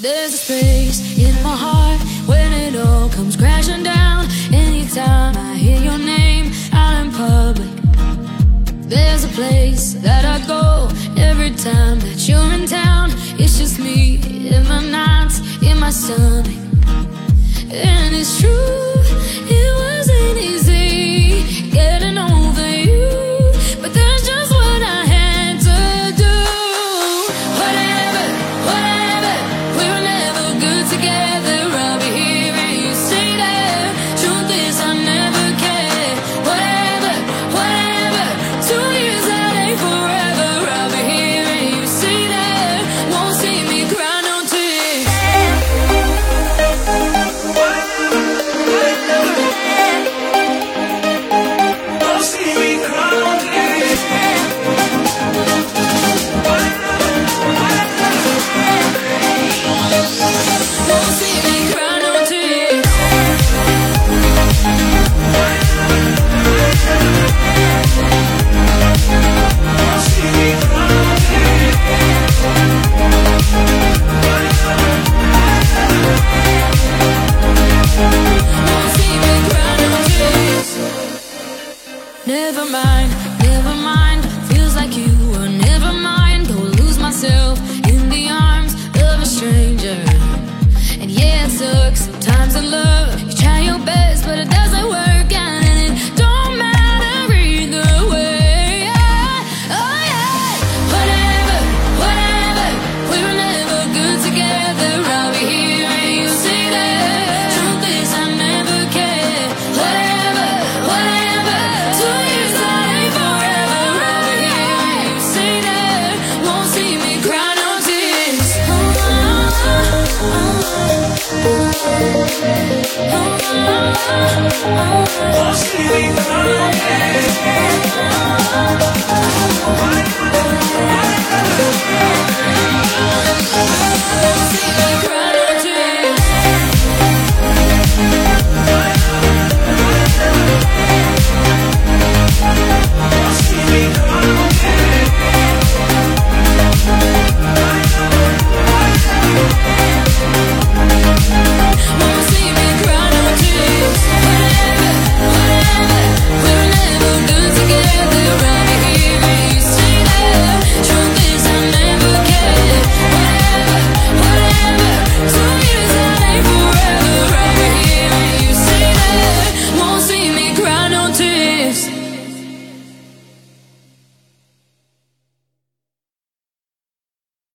There's a space in my heart when it all comes crashing down. Anytime I hear your name out in public, there's a place that I go every time that you're in town. It's just me in my nights, in my stomach, and it's true. Never mind. Oh, she ain't